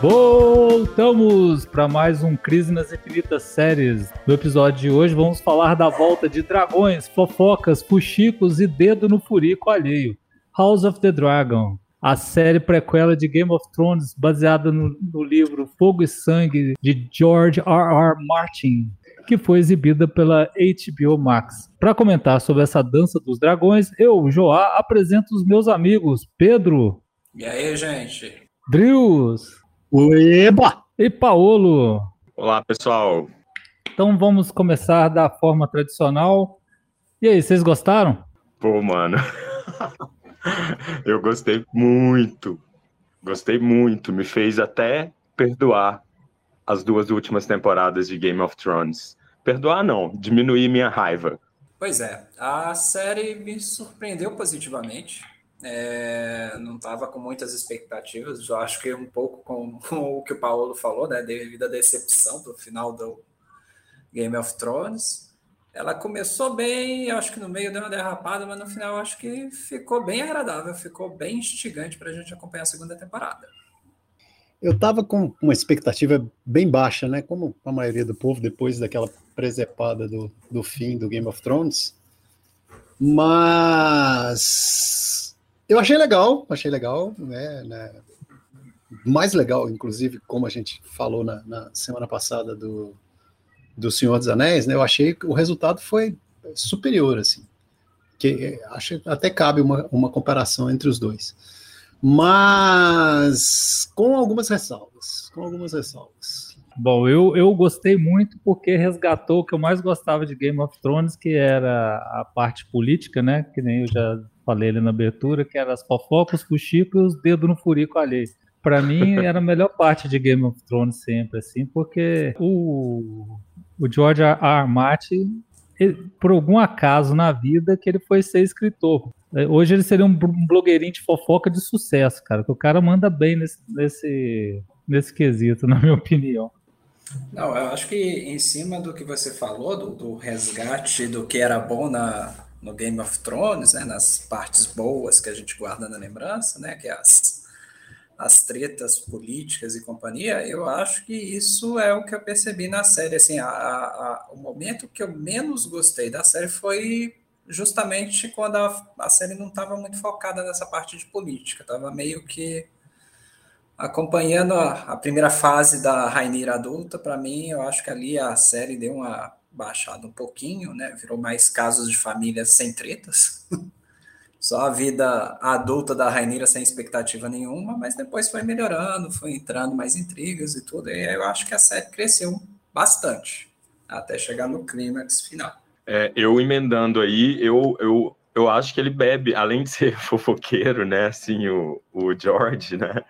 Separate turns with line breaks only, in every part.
Voltamos para mais um Crise nas Infinitas Séries. No episódio de hoje vamos falar da volta de dragões, fofocas, fuxicos e dedo no furico alheio. House of the Dragon, a série prequela de Game of Thrones baseada no, no livro Fogo e Sangue de George R. R. Martin, que foi exibida pela HBO Max. Para comentar sobre essa dança dos dragões, eu, Joá, apresento os meus amigos Pedro.
E aí, gente?
Drius.
Eba!
E Paolo.
Olá, pessoal.
Então vamos começar da forma tradicional. E aí, vocês gostaram?
Pô, mano. Eu gostei muito. Gostei muito. Me fez até perdoar as duas últimas temporadas de Game of Thrones. Perdoar não, diminuir minha raiva.
Pois é, a série me surpreendeu positivamente. É, não estava com muitas expectativas, eu acho que um pouco com, o que o Paulo falou, né, devido à decepção do final do Game of Thrones. Ela começou bem, eu acho que no meio deu uma derrapada, mas no final acho que ficou bem agradável, ficou bem instigante para a gente acompanhar a segunda temporada.
Eu estava com uma expectativa bem baixa, né? Como a maioria do povo, depois daquela presepada do, do fim do Game of Thrones. Mas eu achei legal, achei legal, né, né, mais legal, inclusive, como a gente falou na, na, semana passada do, do Senhor dos Anéis, né, eu achei que o resultado foi superior, assim, que acho até cabe uma, uma comparação entre os dois, mas com algumas ressalvas, com algumas ressalvas.
Bom, eu, eu gostei muito porque resgatou o que eu mais gostava de Game of Thrones, que era a parte política, né? Que nem eu já falei ali na abertura, que era as fofocas, o Chico e os dedos no furico alheio. Para mim, era a melhor parte de Game of Thrones sempre, assim, porque o, o George R. R. Martin, ele, por algum acaso na vida, que ele foi ser escritor. É, hoje ele seria um blogueirinho de fofoca de sucesso, cara, que o cara manda bem nesse, nesse, nesse quesito, na minha opinião.
Não, eu acho que em cima do que você falou, do, do resgate do que era bom na, no Game of Thrones, né, nas partes boas que a gente guarda na lembrança, né, que é as, as tretas políticas e companhia, eu acho que isso é o que eu percebi na série. Assim, a, a, o momento que eu menos gostei da série foi justamente quando a, a série não estava muito focada nessa parte de política, estava meio que acompanhando a, a primeira fase da Rainira adulta, para mim, eu acho que ali a série deu uma baixado um pouquinho, né? Virou mais casos de família sem tretas. Só a vida adulta da Rainira sem expectativa nenhuma, mas depois foi melhorando, foi entrando mais intrigas e tudo. E eu acho que a série cresceu bastante até chegar no clímax final.
É, eu emendando aí, eu, eu, eu acho que ele bebe, além de ser fofoqueiro, né? Assim, o, o George, né?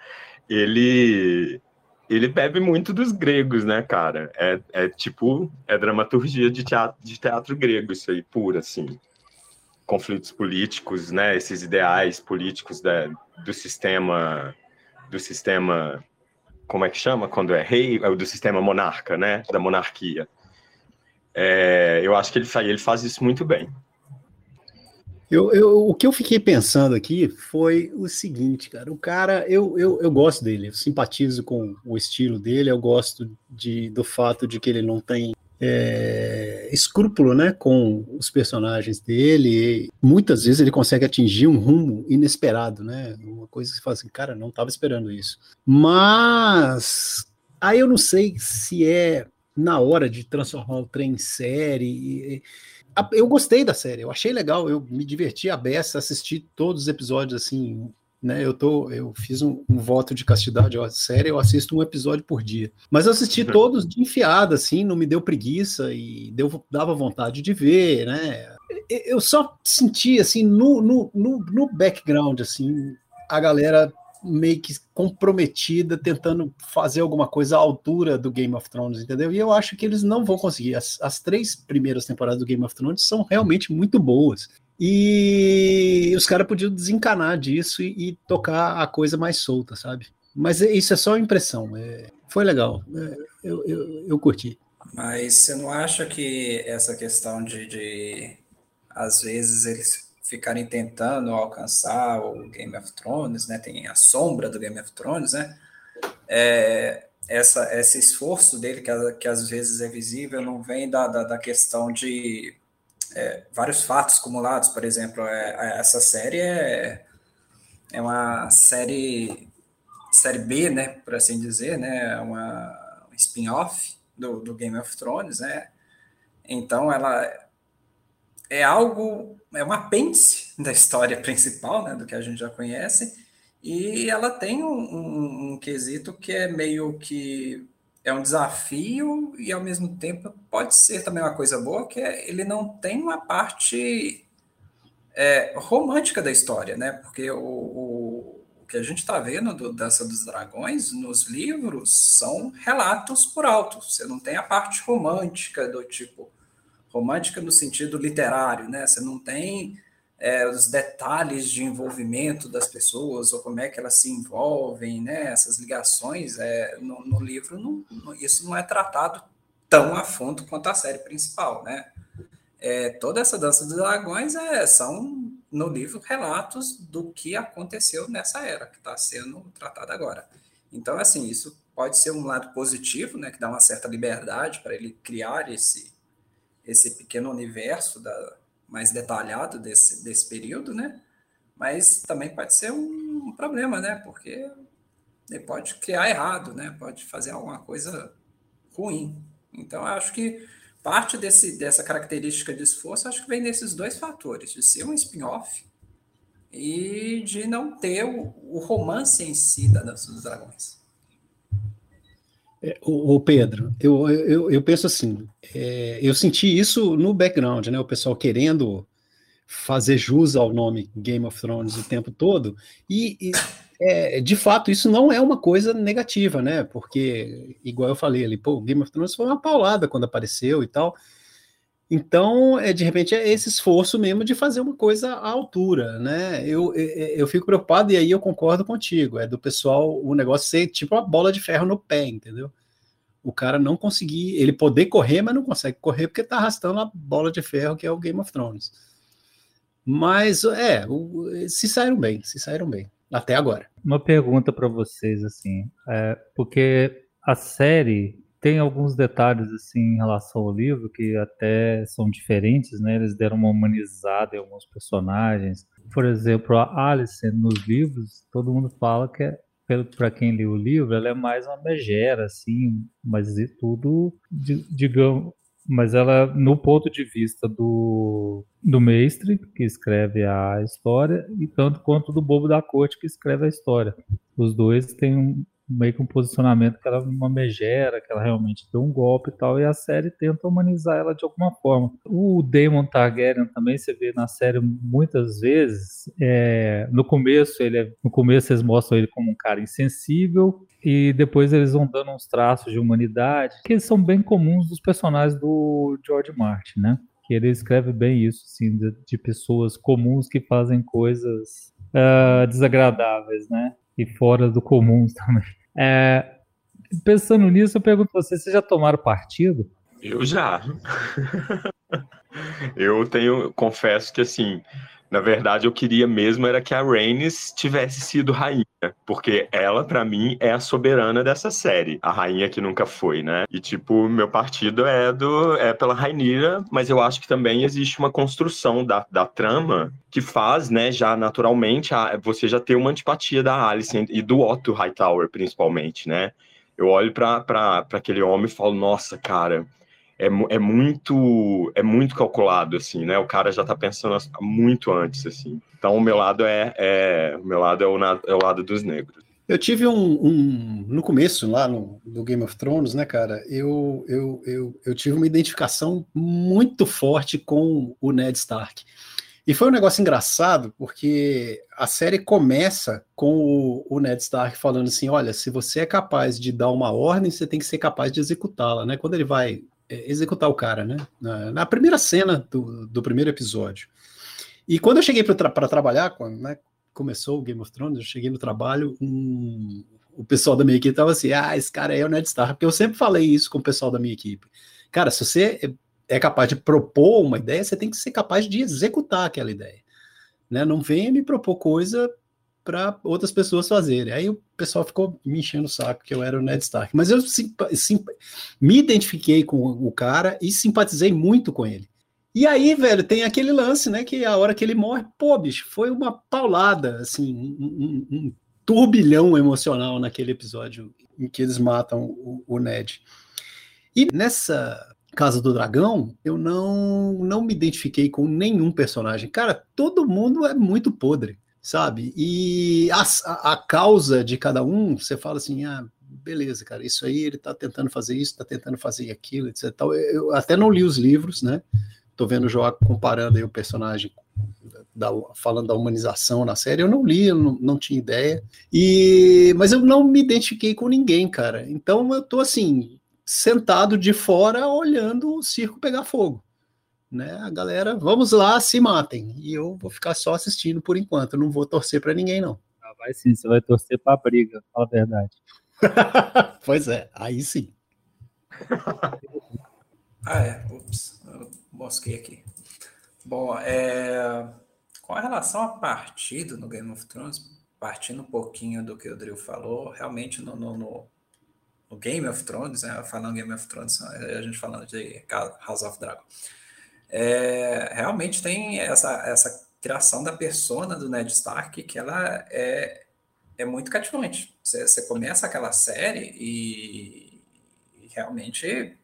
Ele ele bebe muito dos gregos, né, cara? É, é tipo, é dramaturgia de teatro, de teatro grego, isso aí, pura, assim. Conflitos políticos, né, esses ideais políticos da, do sistema, do sistema, como é que chama quando é rei? É do sistema monarca, né, da monarquia. É, eu acho que ele, ele faz isso muito bem.
Eu, eu, o que eu fiquei pensando aqui foi o seguinte, cara. O cara, eu, eu, eu gosto dele, eu simpatizo com o estilo dele, eu gosto de, do fato de que ele não tem é, escrúpulo né, com os personagens dele. muitas vezes ele consegue atingir um rumo inesperado, né? Uma coisa que você fala assim, cara, não estava esperando isso. Mas aí eu não sei se é na hora de transformar o trem em série eu gostei da série, eu achei legal, eu me diverti a beça, assisti todos os episódios assim, né? Eu tô, eu fiz um, um voto de castidade, ó, série, eu assisto um episódio por dia. Mas eu assisti uhum. todos de enfiada, assim, não me deu preguiça e deu, dava vontade de ver, né? Eu só senti assim no, no, no, no background, assim, a galera meio que comprometida, tentando fazer alguma coisa à altura do Game of Thrones, entendeu? E eu acho que eles não vão conseguir. As, as três primeiras temporadas do Game of Thrones são realmente muito boas. E os caras podiam desencanar disso e, e, tocar a coisa mais solta, sabe? Mas é, isso é só impressão. É, foi legal. É, eu, eu, eu curti.
Mas você não acha que essa questão de, de às vezes eles ficarem tentando alcançar o Game of Thrones, né? Tem a sombra do Game of Thrones, né? é, essa, esse esforço dele, que, que às vezes é visível, não vem da, da, da questão de é, vários fatos acumulados, por exemplo, é, é, essa série é, é uma série série B, né, por assim dizer, né, uma um spin-off do, do Game of Thrones, né, então ela é algo, é um apêndice da história principal, né, do que a gente já conhece, e ela tem um, um, um quesito que é meio que é um desafio e ao mesmo tempo pode ser também uma coisa boa, que é, ele não tem uma parte é, romântica da história, né? Porque o, o, o que a gente está vendo do Dança dos Dragões nos livros são relatos por alto. Você não tem a parte romântica do tipo romântica no sentido literário, né? Você não tem é, os detalhes de envolvimento das pessoas, ou como é que elas se envolvem, né? essas ligações, é, no, no livro não, não, isso não é tratado tão a fundo quanto a série principal. Né? É, toda essa dança dos dragões é, são, no livro, relatos do que aconteceu nessa era, que está sendo tratado agora. Então, assim, isso pode ser um lado positivo, né, que dá uma certa liberdade para ele criar esse, esse pequeno universo da, mais detalhado desse, desse período, né? Mas também pode ser um problema, né? Porque ele pode criar errado, né? Pode fazer alguma coisa ruim. Então, acho que parte desse, dessa característica de esforço, acho que vem desses dois fatores, de ser um spin-off e de não ter o, o romance em si da Dança dos Dragões.
É, o, o, Pedro, eu, eu, eu penso assim, é, eu senti isso no background, né? O pessoal querendo fazer jus ao nome Game of Thrones o tempo todo, e, e é, de fato isso não é uma coisa negativa, né? Porque, igual eu falei ali, pô, Game of Thrones foi uma paulada quando apareceu e tal. Então, é, de repente, é esse esforço mesmo de fazer uma coisa à altura, né? Eu, eu, eu, fico preocupado, e aí eu concordo contigo, é do pessoal o negócio ser tipo uma bola de ferro no pé, entendeu? O cara não conseguir, ele poder correr, mas não consegue correr porque tá arrastando a bola de ferro que é o Game of Thrones. Mas, é, o, se saíram bem, se saíram bem, até agora.
Uma pergunta para vocês, assim, é, porque a série tem alguns detalhes assim em relação ao livro que até são diferentes, né? Eles deram uma humanizada em alguns personagens. Por exemplo, a Alice nos livros, todo mundo fala que é para quem lê o livro, ela é mais uma megera, assim, mas e tudo, digamos, mas ela, no ponto de vista do, do mestre, que escreve a história, e tanto quanto do bobo da corte, que escreve a história. Os dois têm meio que um posicionamento que ela é uma megera, que ela realmente deu um golpe e tal, e a série tenta humanizar ela de alguma forma. O Daemon Targaryen também você vê na série muitas vezes, é, no começo ele é, no começo eles mostram ele como um cara insensível e depois eles vão dando uns traços de humanidade que são bem comuns dos personagens do George Martin, né? Que ele escreve bem isso, assim, de, de pessoas comuns que fazem coisas uh, desagradáveis, né? E fora do comum também. É, pensando nisso, eu pergunto a você: vocês já tomaram partido?
Eu já. eu tenho, confesso que assim, na verdade, eu queria mesmo era que a Rhaenys tivesse sido rainha, porque ela, para mim, é a soberana dessa série, a rainha que nunca foi, né? E tipo, meu partido é do é pela Rainira, mas eu acho que também existe uma construção da, da trama que faz, né, já naturalmente, a, você já ter uma antipatia da Alice e do Otto Hightower, principalmente, né? Eu olho para aquele homem e falo, nossa, cara, é, é muito é muito calculado assim, né? O cara já tá pensando muito antes assim. Então o meu lado é, é o meu lado é o, é o lado dos negros.
Eu tive um, um, no começo lá no, do Game of Thrones, né, cara? Eu, eu, eu, eu tive uma identificação muito forte com o Ned Stark. E foi um negócio engraçado, porque a série começa com o, o, Ned Stark falando assim: olha, se você é capaz de dar uma ordem, você tem que ser capaz de executá-la, né? Quando ele vai executar o cara, né? Na, na, primeira cena do, do primeiro episódio. E quando eu cheguei para tra trabalhar, quando né, começou o Game of Thrones, eu cheguei no trabalho, um, o pessoal da minha equipe tava assim: ah, esse cara é o Ned Stark, porque eu sempre falei isso com o pessoal da minha equipe. Cara, se você é, é capaz de propor uma ideia, você tem que ser capaz de executar aquela ideia. Né? Não venha me propor coisa para outras pessoas fazerem. Aí o pessoal ficou me enchendo o saco que eu era o Ned Stark. Mas eu me identifiquei com o cara e simpatizei muito com ele. E aí, velho, tem aquele lance, né? Que a hora que ele morre, pô, bicho, foi uma paulada, assim, um, um, um turbilhão emocional naquele episódio em que eles matam o, o Ned. E nessa Casa do Dragão, eu não, não me identifiquei com nenhum personagem. Cara, todo mundo é muito podre, sabe? E a, a, causa de cada um, você fala assim, ah, beleza, cara, isso aí ele tá tentando fazer isso, tá tentando fazer aquilo, etc. Eu até não li os livros, né? Tô vendo o João comparando aí o personagem da, falando da humanização na série, eu não li, eu não, não tinha ideia. E mas eu não me identifiquei com ninguém, cara. Então eu tô assim, sentado de fora olhando o circo pegar fogo. Né? A galera, vamos lá, se matem. E eu vou ficar só assistindo por enquanto, não vou torcer para ninguém não.
Ah, vai sim, você vai torcer para a briga, fala a verdade.
pois é, aí sim.
ah, é, ups, eu mosquei aqui. Bom, é, com relação a partido no Game of Thrones, partindo um pouquinho do que o Drill falou, realmente no, no, no no Game of Thrones, né? falando Game of Thrones, a gente falando de House of Dragon. É, realmente tem essa, essa criação da persona do Ned Stark que ela é, é muito cativante. Você, começa aquela série e, realmente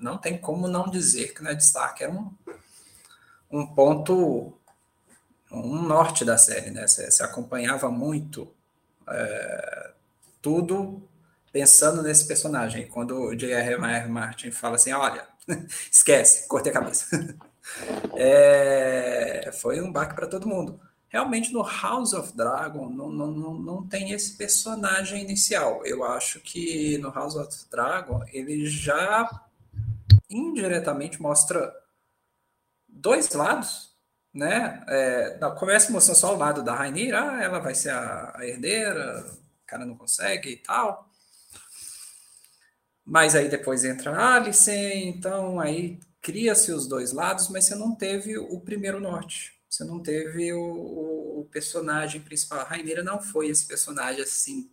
não tem como não dizer que o Ned Stark é um, um ponto, um norte da série, né? Você, você acompanhava muito é, tudo pensando nesse personagem. Quando o J.R.R. Martin fala assim, olha, esquece, cortei a cabeça. é, foi um baque para todo mundo. Realmente no House of Dragon não, não, não, não tem esse personagem inicial. Eu acho que no House of Dragon ele já indiretamente mostra dois lados, né? É, começa mostrando só o lado da Rainira, ah, ela vai ser a, a herdeira, o cara não consegue e tal. Mas aí depois entra a Alice, então aí cria-se os dois lados, mas você não teve o primeiro norte. Você não teve o, o personagem principal. A Raineira não foi esse personagem assim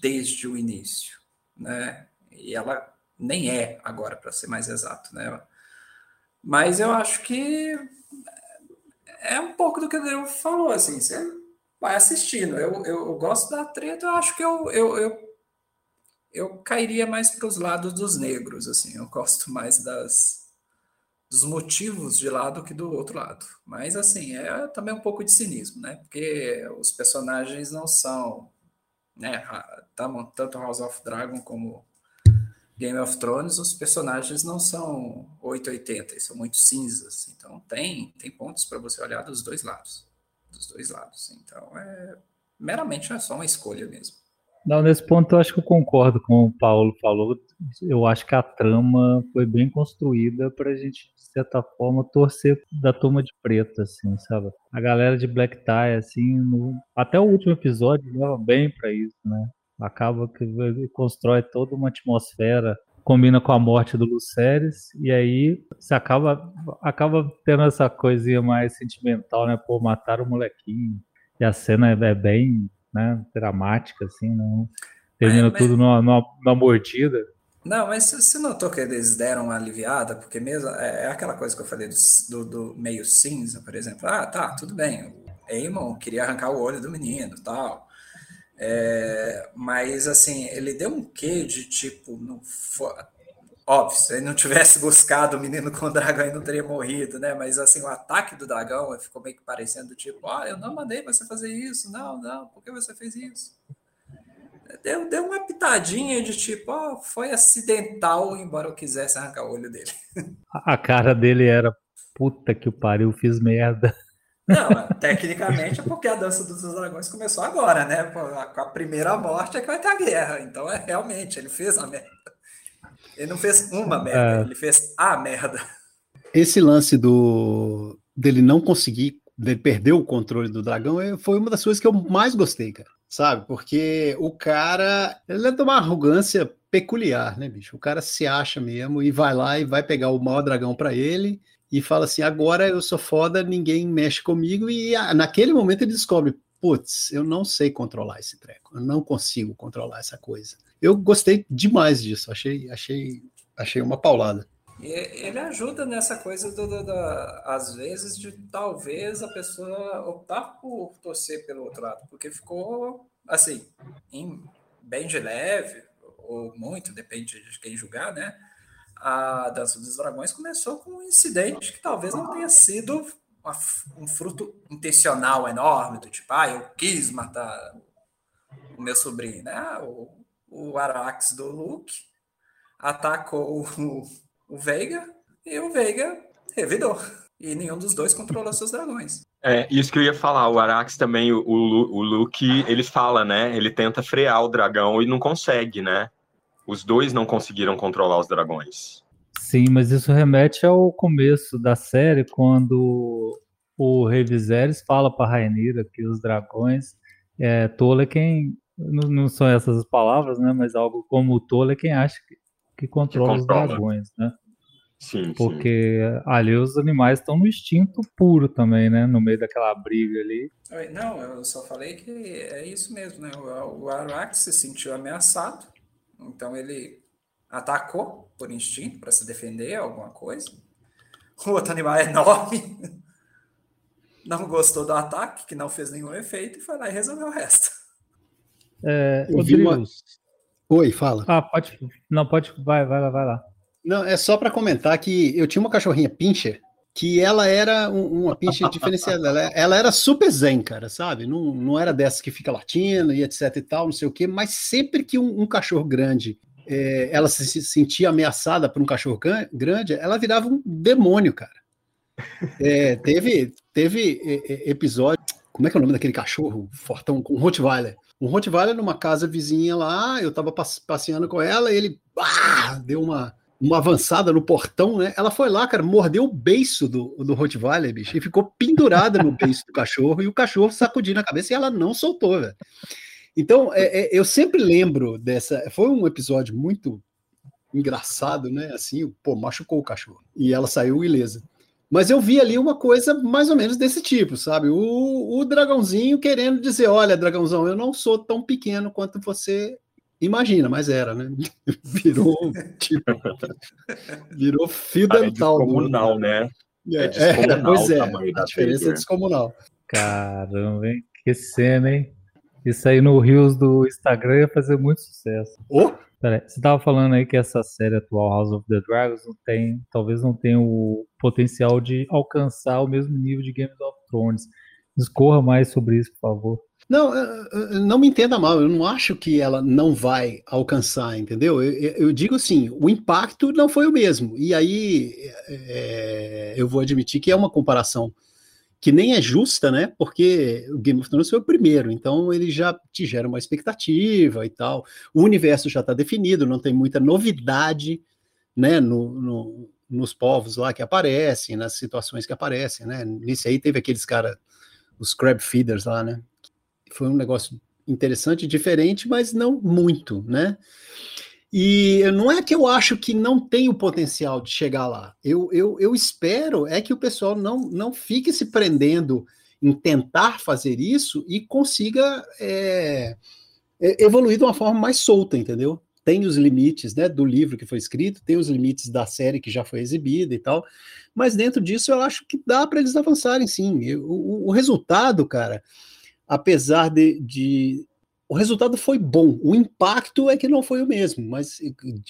desde o início, né? E ela nem é agora, para ser mais exato, né? Mas eu acho que é um pouco do que o falou, assim, você vai assistindo. Eu, eu, eu gosto da treta, eu acho que eu, eu, eu eu cairia mais para os lados dos negros, assim, eu gosto mais das dos motivos de lá do que do outro lado. Mas assim, é também um pouco de cinismo, né? Porque os personagens não são, né, tanto House of Dragon como Game of Thrones, os personagens não são 880, eles são muito cinzas. Então tem tem pontos para você olhar dos dois lados, dos dois lados. Então é meramente é só uma escolha mesmo.
Não, nesse ponto eu acho que eu concordo com o Paulo falou. Eu acho que a trama foi bem construída para a gente, de certa forma, torcer da turma de preto, assim, sabe? A galera de Black Tie, assim, no... até o último episódio leva bem para isso, né? Acaba que constrói toda uma atmosfera, combina com a morte do Luceres, e aí você acaba, acaba tendo essa coisinha mais sentimental, né? Pô, mataram o molequinho. E a cena é bem né, dramática, assim, não termina mas... tudo numa, numa, numa, mordida.
Não, mas você notou que eles deram uma aliviada, porque mesmo é, é aquela coisa que eu falei do, do, do, meio cinza, por exemplo. Ah, tá, tudo bem. O Eamon queria arrancar o olho do menino, tal. É, mas assim, ele deu um quê de tipo, não Óbvio, se ele não tivesse buscado o menino com o dragão, ele não teria morrido, né? Mas assim, o ataque do dragão ficou meio que parecendo tipo, ah, eu não mandei você fazer isso, não, não, por que você fez isso? Deu, deu uma pitadinha de tipo, ó, oh, foi acidental, embora eu quisesse arrancar o olho dele.
A cara dele era, puta que o pariu, fiz merda.
Não, tecnicamente é porque a dança dos dragões começou agora, né? Com a primeira morte é que vai ter a guerra. Então, é realmente, ele fez a merda. Ele não fez uma merda, é. ele fez a merda.
Esse lance do dele não conseguir, dele perder o controle do dragão, é, foi uma das coisas que eu mais gostei, cara. Sabe? Porque o cara, ele é de uma arrogância peculiar, né, bicho? O cara se acha mesmo e vai lá e vai pegar o maior dragão para ele e fala assim: agora eu sou foda, ninguém mexe comigo. E naquele momento ele descobre: putz, eu não sei controlar esse treco, eu não consigo controlar essa coisa. Eu gostei demais disso, achei, achei, achei uma paulada.
Ele ajuda nessa coisa do, do, do, às vezes de talvez a pessoa optar por torcer pelo outro lado, porque ficou assim, em, bem de leve, ou muito, depende de quem julgar, né? A Dança dos Dragões começou com um incidente que talvez não tenha sido uma, um fruto intencional enorme, do tipo, ah, eu quis matar o meu sobrinho, né? O, o Arax do Luke atacou o, o Veiga e o Veiga revidou. E nenhum dos dois controlou seus dragões.
É, isso que eu ia falar, o Arax também, o, o, o Luke, ele fala, né? Ele tenta frear o dragão e não consegue, né? Os dois não conseguiram controlar os dragões.
Sim, mas isso remete ao começo da série, quando o Rei Viserys fala para Rainira que os dragões, é, Tolkien, não, não são essas as palavras, né? Mas algo como o Tolkien acha que, que controla, que controla. os dragões, né?
Sim,
Porque sim. ali os animais estão no instinto puro também, né? No meio daquela briga ali.
Não, eu só falei que é isso mesmo, né? O, o Arax se sentiu ameaçado, então ele atacou por instinto para se defender alguma coisa. O outro animal é enorme, não gostou do ataque, que não fez nenhum efeito, e foi lá e resolveu o resto.
É, vi uma...
Oi, fala.
Ah, pode. Não, pode. Vai, vai lá, vai lá.
Não, é só para comentar que eu tinha uma cachorrinha pincher que ela era um, uma pincher diferenciada. Ela, ela, era super zen, cara, sabe? Não, não era dessa que fica latindo e etc e tal, não sei o quê, mas sempre que um, um cachorro grande é, ela se sentia ameaçada por um cachorro grande, ela virava um demônio, cara. É, teve teve episódio. Como é que é o nome daquele cachorro fortão? Um Rottweiler. Um Rottweiler numa casa vizinha lá, eu tava passeando com ela, e ele ah, deu uma uma avançada no portão, né? Ela foi lá, cara, mordeu o beiço do, do Rottweiler, bicho, e ficou pendurada no beiço do cachorro, e o cachorro sacudindo a cabeça e ela não soltou, velho. Então, é, é, eu sempre lembro dessa. Foi um episódio muito engraçado, né? Assim, pô, machucou o cachorro. E ela saiu ilesa. Mas eu vi ali uma coisa mais ou menos desse tipo, sabe? O, o dragãozinho querendo dizer: olha, dragãozão, eu não sou tão pequeno quanto você Imagina, mas era, né? Virou tipo. Virou fio ah, dental.
É descomunal, né?
É, é descomunal é, pois é, a diferença é descomunal.
Caramba, hein? Que cena, hein? Isso aí no Rios do Instagram ia fazer muito sucesso.
Oh?
Peraí, você estava falando aí que essa série atual, House of the Dragons, não tem, talvez não tenha o potencial de alcançar o mesmo nível de Game of Thrones. Discorra mais sobre isso, por favor.
Não, não me entenda mal, eu não acho que ela não vai alcançar, entendeu? Eu, eu digo assim, o impacto não foi o mesmo. E aí é, eu vou admitir que é uma comparação que nem é justa, né? Porque o Game of Thrones foi o primeiro, então ele já te gera uma expectativa e tal. O universo já está definido, não tem muita novidade, né? No, no, nos povos lá que aparecem, nas situações que aparecem, né? Nesse aí teve aqueles caras, os crab feeders lá, né? foi um negócio interessante, diferente, mas não muito, né? E não é que eu acho que não tem o potencial de chegar lá. Eu, eu, eu espero é que o pessoal não, não fique se prendendo em tentar fazer isso e consiga é, é evoluir de uma forma mais solta, entendeu? Tem os limites né, do livro que foi escrito, tem os limites da série que já foi exibida e tal, mas dentro disso eu acho que dá para eles avançarem sim. O, o resultado, cara, apesar de, de, o resultado foi bom. O impacto é que não foi o mesmo, mas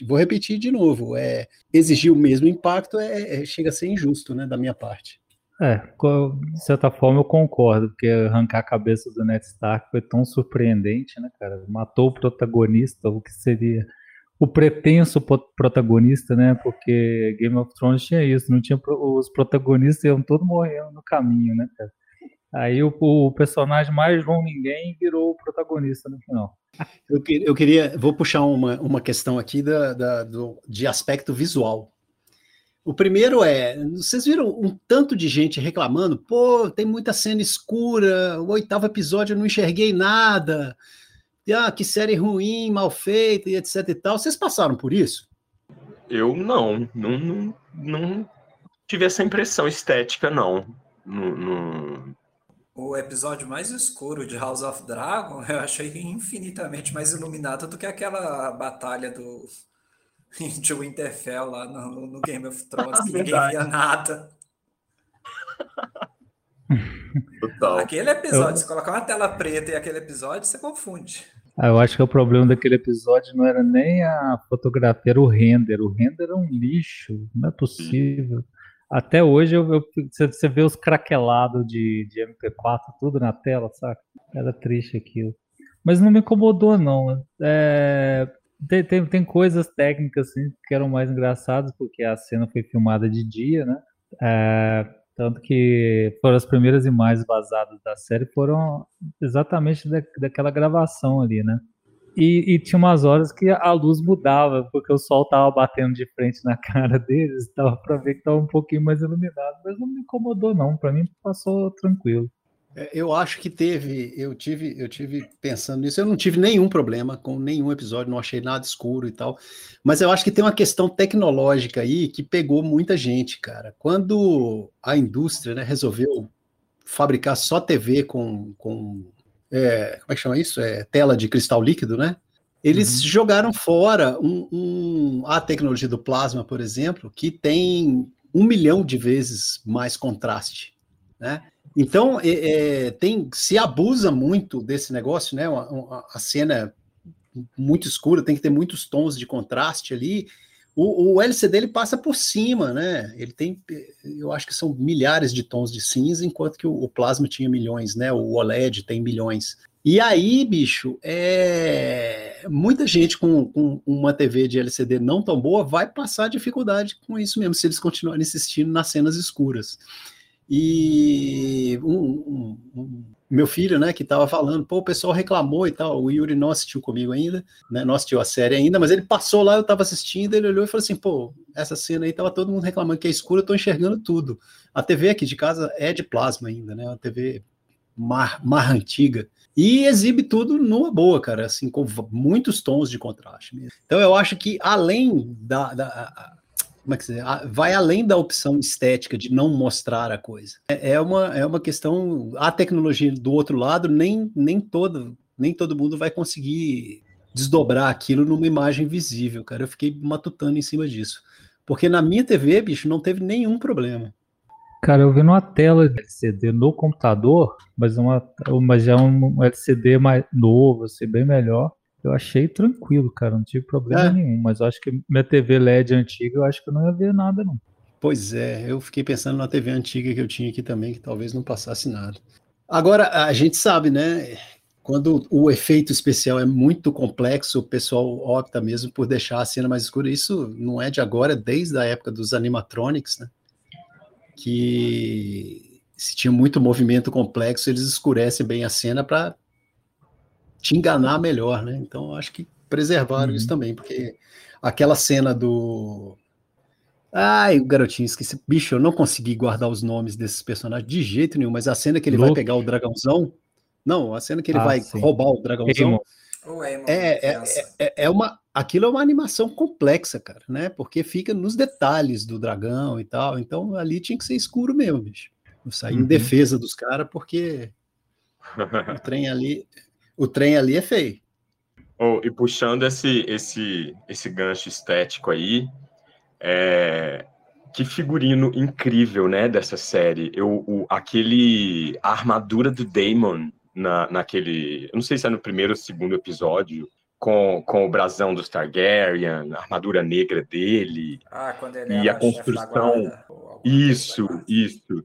vou repetir de novo: é exigir o mesmo impacto é, é chega a ser injusto, né, da minha parte.
É, de certa forma eu concordo, porque arrancar a cabeça do Ned Stark foi tão surpreendente, né, cara? Matou o protagonista, o que seria o pretenso protagonista, né? Porque Game of Thrones tinha isso, não tinha os protagonistas iam todos morrendo no caminho, né, cara? Aí o, o, personagem mais João Ninguém virou o protagonista no final.
Eu, eu queria, vou puxar uma, uma questão aqui da, da, do, de aspecto visual. O primeiro é, vocês viram um tanto de gente reclamando, pô, tem muita cena escura, o oitavo episódio eu não enxerguei nada, e, ah, que série ruim, mal feita e etc e tal. Vocês passaram por isso?
Eu não, não, não, não tive essa impressão estética, não. No, no,
o episódio mais escuro de House of Dragon eu achei infinitamente mais iluminado do que aquela batalha do de Winterfell lá no, no Game of Thrones, que ninguém via nada. Total. Aquele episódio, eu... se colocar uma tela preta e aquele episódio, você confunde.
Ah, eu acho que o problema daquele episódio não era nem a fotografia, era o render. O render é um lixo, não é possível. Até hoje eu, eu, você vê os craquelados de, de MP4 tudo na tela, saca? Era triste aquilo. Mas não me incomodou, não. É, tem, tem, tem, coisas técnicas assim, que eram mais engraçadas, porque a cena foi filmada de dia, né? É, tanto que foram as primeiras imagens vazadas da série foram exatamente da, daquela gravação ali, né? E, e, tinha umas horas que a luz mudava, porque o sol tava batendo de frente na cara deles, dava para ver que tava um pouquinho mais iluminado, mas não me incomodou não, para mim passou tranquilo.
É, eu acho que teve, eu tive, eu tive pensando nisso, eu não tive nenhum problema com nenhum episódio, não achei nada escuro e tal, mas eu acho que tem uma questão tecnológica aí que pegou muita gente, cara. Quando a indústria né, resolveu fabricar só TV com, com é, como é que chama isso? É, tela de cristal líquido, né? Eles uhum. jogaram fora um, um, a tecnologia do plasma, por exemplo, que tem um milhão de vezes mais contraste, né? Então, é, é, tem, se abusa muito desse negócio, né? Uma, uma, a cena muito escura, tem que ter muitos tons de contraste ali. O, o, LCD ele passa por cima, né? Ele tem, eu acho que são milhares de tons de cinza, enquanto que o, o plasma tinha milhões, né? O OLED tem milhões. E aí, bicho, é... muita gente com, com, uma TV de LCD não tão boa vai passar dificuldade com isso mesmo, se eles continuarem insistindo nas cenas escuras. E um, um, um, meu filho, né, que estava falando, pô, o pessoal reclamou e tal. O Yuri não assistiu comigo ainda, né, não assistiu a série ainda, mas ele passou lá, eu estava assistindo, ele olhou e falou assim: pô, essa cena aí tava todo mundo reclamando que é escura, eu tô enxergando tudo. A TV aqui de casa é de plasma ainda, né, uma TV mar, mar antiga. E exibe tudo numa boa, cara, assim, com muitos tons de contraste mesmo. Então eu acho que além da, da como é que se vai além da opção estética de não mostrar a coisa. É, é, uma, é uma questão, a tecnologia do outro lado, nem, nem, todo, nem todo mundo vai conseguir desdobrar aquilo numa imagem visível, cara. Eu fiquei matutando em cima disso. Porque na minha TV, bicho, não teve nenhum problema.
Cara, eu vi numa tela de LCD no computador, mas, uma, mas já um LCD mais novo, assim, bem melhor. Eu achei tranquilo, cara, não tive problema é. nenhum, mas eu acho que minha TV LED antiga, eu acho que eu não ia ver nada, não.
Pois é, eu fiquei pensando na TV antiga que eu tinha aqui também, que talvez não passasse nada. Agora, a gente sabe, né? Quando o efeito especial é muito complexo, o pessoal opta mesmo por deixar a cena mais escura. Isso não é de agora, é desde a época dos animatronics, né? Que se tinha muito movimento complexo, eles escurecem bem a cena para te enganar melhor, né? Então, acho que preservaram uhum. isso também, porque aquela cena do. Ai, o garotinho, esqueci. Bicho, eu não consegui guardar os nomes desses personagens de jeito nenhum, mas a cena que ele Luke. vai pegar o dragãozão. Não, a cena que ele ah, vai sim. roubar o dragãozão. É, é, é, é, uma. Aquilo é uma animação complexa, cara, né? Porque fica nos detalhes do dragão e tal. Então ali tinha que ser escuro mesmo, bicho. Eu saí uhum. em defesa dos caras, porque o trem ali o trem ali é feio.
Oh, e puxando esse, esse, esse gancho estético aí, é... que figurino incrível, né, dessa série. Eu, o, aquele, a armadura do Damon na, naquele, eu não sei se é no primeiro ou segundo episódio, com, com o brasão dos Targaryen, a armadura negra dele.
Ah, quando ele
e a construção. isso, isso.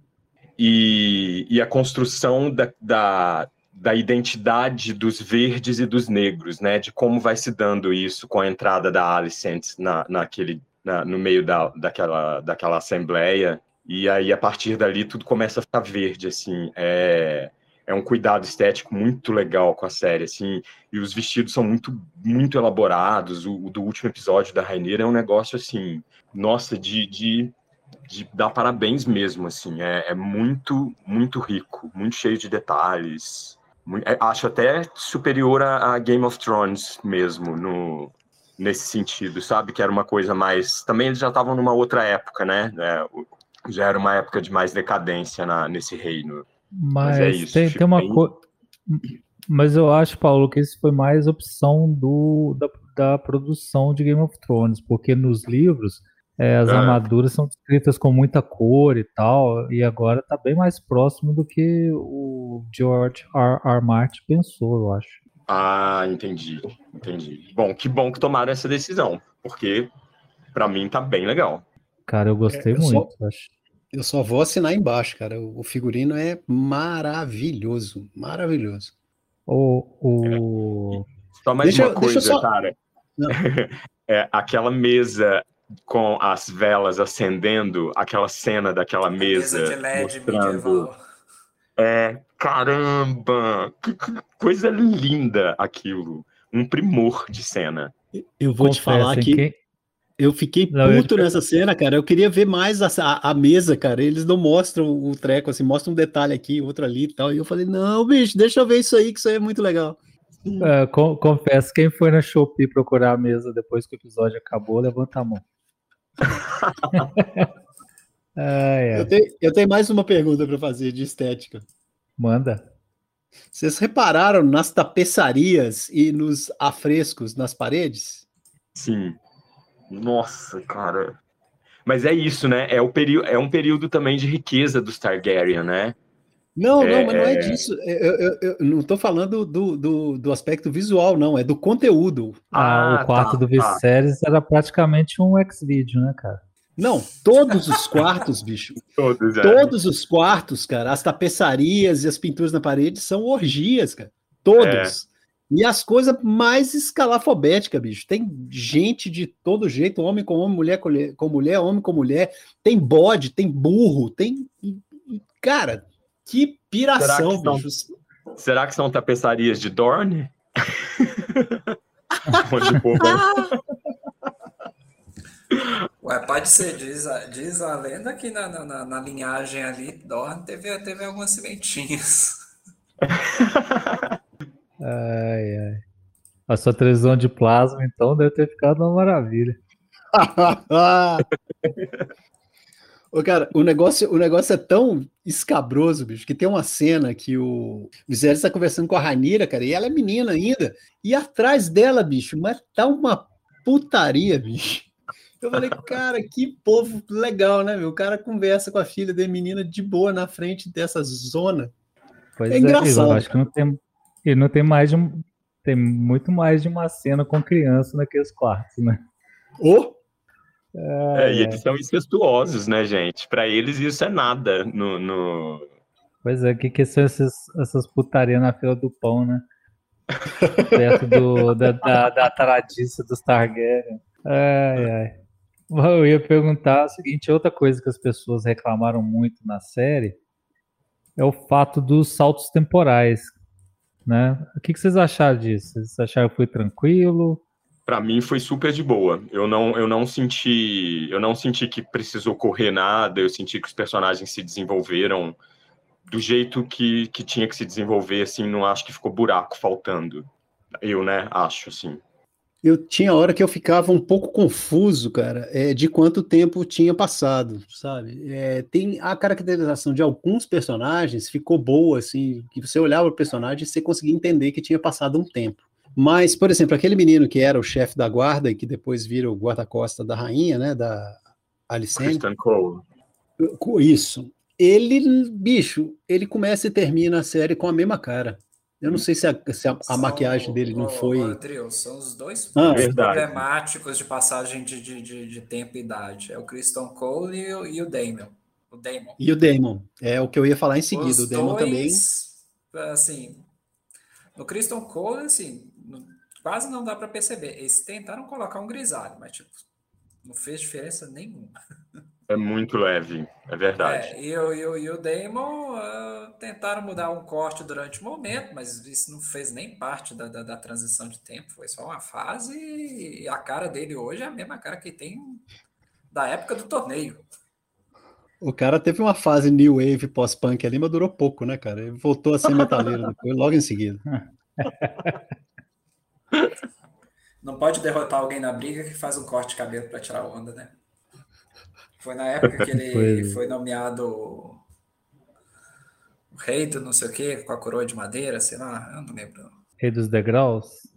E, e a construção da, da, da identidade dos verdes e dos negros, né? De como vai se dando isso com a entrada da Alicent na, naquele, na, no meio da, daquela, daquela assembleia. E aí, a partir dali, tudo começa a ficar verde, assim. É, é um cuidado estético muito legal com a série, assim. E os vestidos são muito, muito elaborados. O, o do último episódio da Rainha é um negócio, assim, nossa, de, de de dar parabéns mesmo, assim, é, é, muito, muito rico, muito cheio de detalhes, acho até superior a, Game of Thrones mesmo, no, nesse sentido, sabe? Que era uma coisa mais. Também eles já estavam numa outra época, né? É, já era uma época de mais decadência na, nesse reino.
Mas, mas é isso, tem, tem uma bem... coisa. Mas eu acho, Paulo, que isso foi mais opção do, da, da produção de Game of Thrones, porque nos livros é, as ah. armaduras são descritas com muita cor e tal, e agora está bem mais próximo do que o George R. R. Martin pensou, eu acho.
Ah, entendi, entendi. Bom, que bom que tomaram essa decisão, porque para mim tá bem legal.
Cara, eu gostei é, eu muito. Só, acho.
Eu só vou assinar embaixo, cara. O figurino é maravilhoso, maravilhoso.
O, o...
É. Só mais deixa, uma coisa, só... cara. é, aquela mesa com as velas acendendo, aquela cena daquela mesa, mesa de LED mostrando. É, caramba, que coisa linda aquilo, um primor de cena.
Eu vou Confesso, te falar que quem... eu fiquei puto nessa cena, cara. Eu queria ver mais a, a, a, mesa, cara. Eles não mostram o treco, assim, mostram um detalhe aqui, outro ali e tal. E eu falei, não, bicho, deixa eu ver isso aí, que isso aí é muito legal.
É, confesso, quem foi na Shopee procurar a mesa depois que o episódio acabou, levanta a mão.
Eu, tenho, eu tenho mais uma pergunta para fazer de estética.
Manda.
Vocês repararam nas tapeçarias e nos afrescos nas paredes?
Sim. Nossa, cara. Mas é isso, né? É, o é um período também de riqueza dos Targaryen, né?
Não, é, não, mas não é, é disso. Eu, eu, eu não estou falando do, do, do, aspecto visual, não, é do conteúdo.
Ah, ah o quarto tá, do tá. Viserys tá. era praticamente um X-Video, né, cara?
Não, todos os quartos, bicho. Todos, é. todos os quartos, cara, as tapeçarias e as pinturas na parede são orgias, cara. Todos. É. E as coisas mais escalafobéticas, bicho. Tem gente de todo jeito, homem com homem, mulher com mulher, homem com mulher. Tem bode, tem burro, tem. Cara, que piração, será que.
São, será que são tapeçarias de Dorne? Onde o povo...
Ué, pode ser, diz a, diz a lenda que na, na, na linhagem ali, Dorne teve, teve algumas sementinhas.
ai, ai. A sua televisão de plasma, então, deve ter ficado uma maravilha.
Ô, cara, o negócio, o negócio é tão escabroso, bicho, que tem uma cena que o Viserys está conversando com a Ranira, cara, e ela é menina ainda, e atrás dela, bicho, mas tá uma putaria, bicho. Eu falei, cara, que povo legal, né, meu? O cara conversa com a filha da menina de boa na frente dessa zona.
Pois é, é engraçado. Eu acho que não tem, e não tem mais de um, tem muito mais de uma cena com criança naqueles quartos, né?
Oh!
É, é, e eles são incestuosos, né, gente? Para eles isso é nada no. no...
Pois é, o que, que são esses, essas putarias na fila do pão, né? Perto do, da, da, da taradice dos Targaryen. Ai, ai. Eu ia perguntar o seguinte: outra coisa que as pessoas reclamaram muito na série é o fato dos saltos temporais. Né? O que, que vocês acharam disso? Vocês acharam que foi tranquilo?
Para mim foi super de boa. Eu não, eu não senti, eu não senti que precisou correr nada. Eu senti que os personagens se desenvolveram do jeito que, que tinha que se desenvolver. Assim, não acho que ficou buraco faltando. Eu, né? Acho assim.
Eu tinha hora que eu ficava um pouco confuso, cara, é, de quanto tempo tinha passado, sabe? É, tem a caracterização de alguns personagens ficou boa, assim, que você olhava o personagem e você conseguia entender que tinha passado um tempo. Mas, por exemplo, aquele menino que era o chefe da guarda e que depois vira o guarda-costa da rainha, né, da Alicent. Christian Cole. Isso. Ele, bicho, ele começa e termina a série com a mesma cara. Eu não sei se a, se a, a maquiagem dele não foi.
Rodrigo, são os dois ah, problemáticos de passagem de, de, de, de, tempo e idade. É o Christian Cole e o, e o Damon. O Damon.
E o Damon. É o que eu ia falar em seguida. Os o Damon dois,
também. Assim, no Christian Cole, assim, quase não dá para perceber. Eles tentaram colocar um grisalho, mas tipo, não fez diferença nenhuma.
É muito leve, é verdade.
É, e, o, e, o, e o Damon uh, tentaram mudar um corte durante o momento, mas isso não fez nem parte da, da, da, transição de tempo, foi só uma fase e a cara dele hoje é a mesma cara que tem da época do torneio.
O cara teve uma fase new wave pós-punk ali, mas durou pouco, né, cara? Ele voltou a ser metaleiro depois, logo em seguida.
Não pode derrotar alguém na briga que faz um corte de cabelo para tirar onda, né? Foi na época que ele foi, foi nomeado o rei do não sei o quê, com a coroa de madeira, sei lá, eu não lembro.
Rei dos degraus?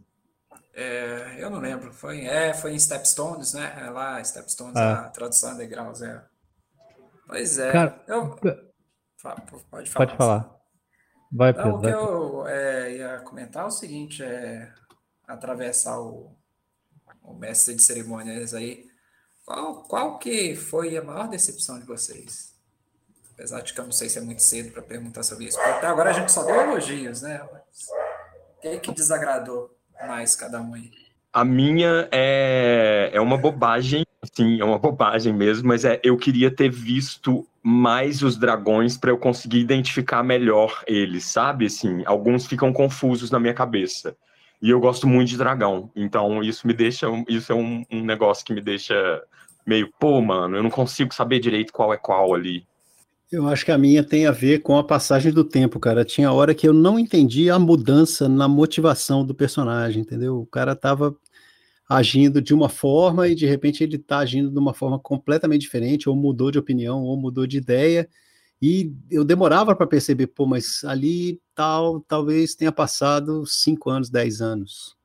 É, eu não lembro. Foi, é, foi em Stepstones, né? É lá, Stepstones, ah. a tradução de degraus, é. Pois é. Cara, eu... Pode falar.
Pode falar. Vai, Pedro.
Não, o que eu é, ia comentar é o seguinte, é atravessar o, o mestre de cerimônias aí. Qual, qual que foi a maior decepção de vocês? Apesar de que eu não sei se é muito cedo para perguntar sobre isso. Até agora a gente só deu elogios, né? O que, é que desagradou? mais cada um aí?
A minha é, é uma bobagem, sim, é uma bobagem mesmo, mas é eu queria ter visto mais os dragões para eu conseguir identificar melhor eles, sabe? Assim, alguns ficam confusos na minha cabeça. E eu gosto muito de dragão, então isso me deixa, isso é um, um negócio que me deixa meio, pô, mano, eu não consigo saber direito qual é qual ali.
Eu acho que a minha tem a ver com a passagem do tempo, cara. Tinha hora que eu não entendi a mudança na motivação do personagem, entendeu? O cara tava agindo de uma forma e de repente ele tá agindo de uma forma completamente diferente, ou mudou de opinião, ou mudou de ideia. E eu demorava para perceber, pô, mas ali tal, talvez tenha passado cinco anos, dez anos.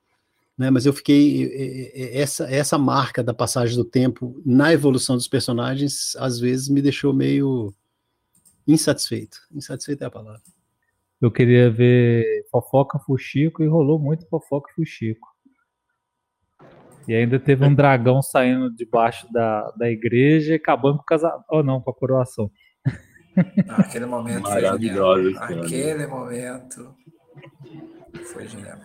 Né, mas eu fiquei essa essa marca da passagem do tempo na evolução dos personagens às vezes me deixou meio Insatisfeito. Insatisfeito é a palavra.
Eu queria ver fofoca Fuxico e rolou muito fofoca Fuxico. E ainda teve um dragão saindo debaixo da, da igreja e acabando com o casamento. Oh, não, com a coroação.
Ah, aquele momento Maravilhoso. Aquele momento foi genial.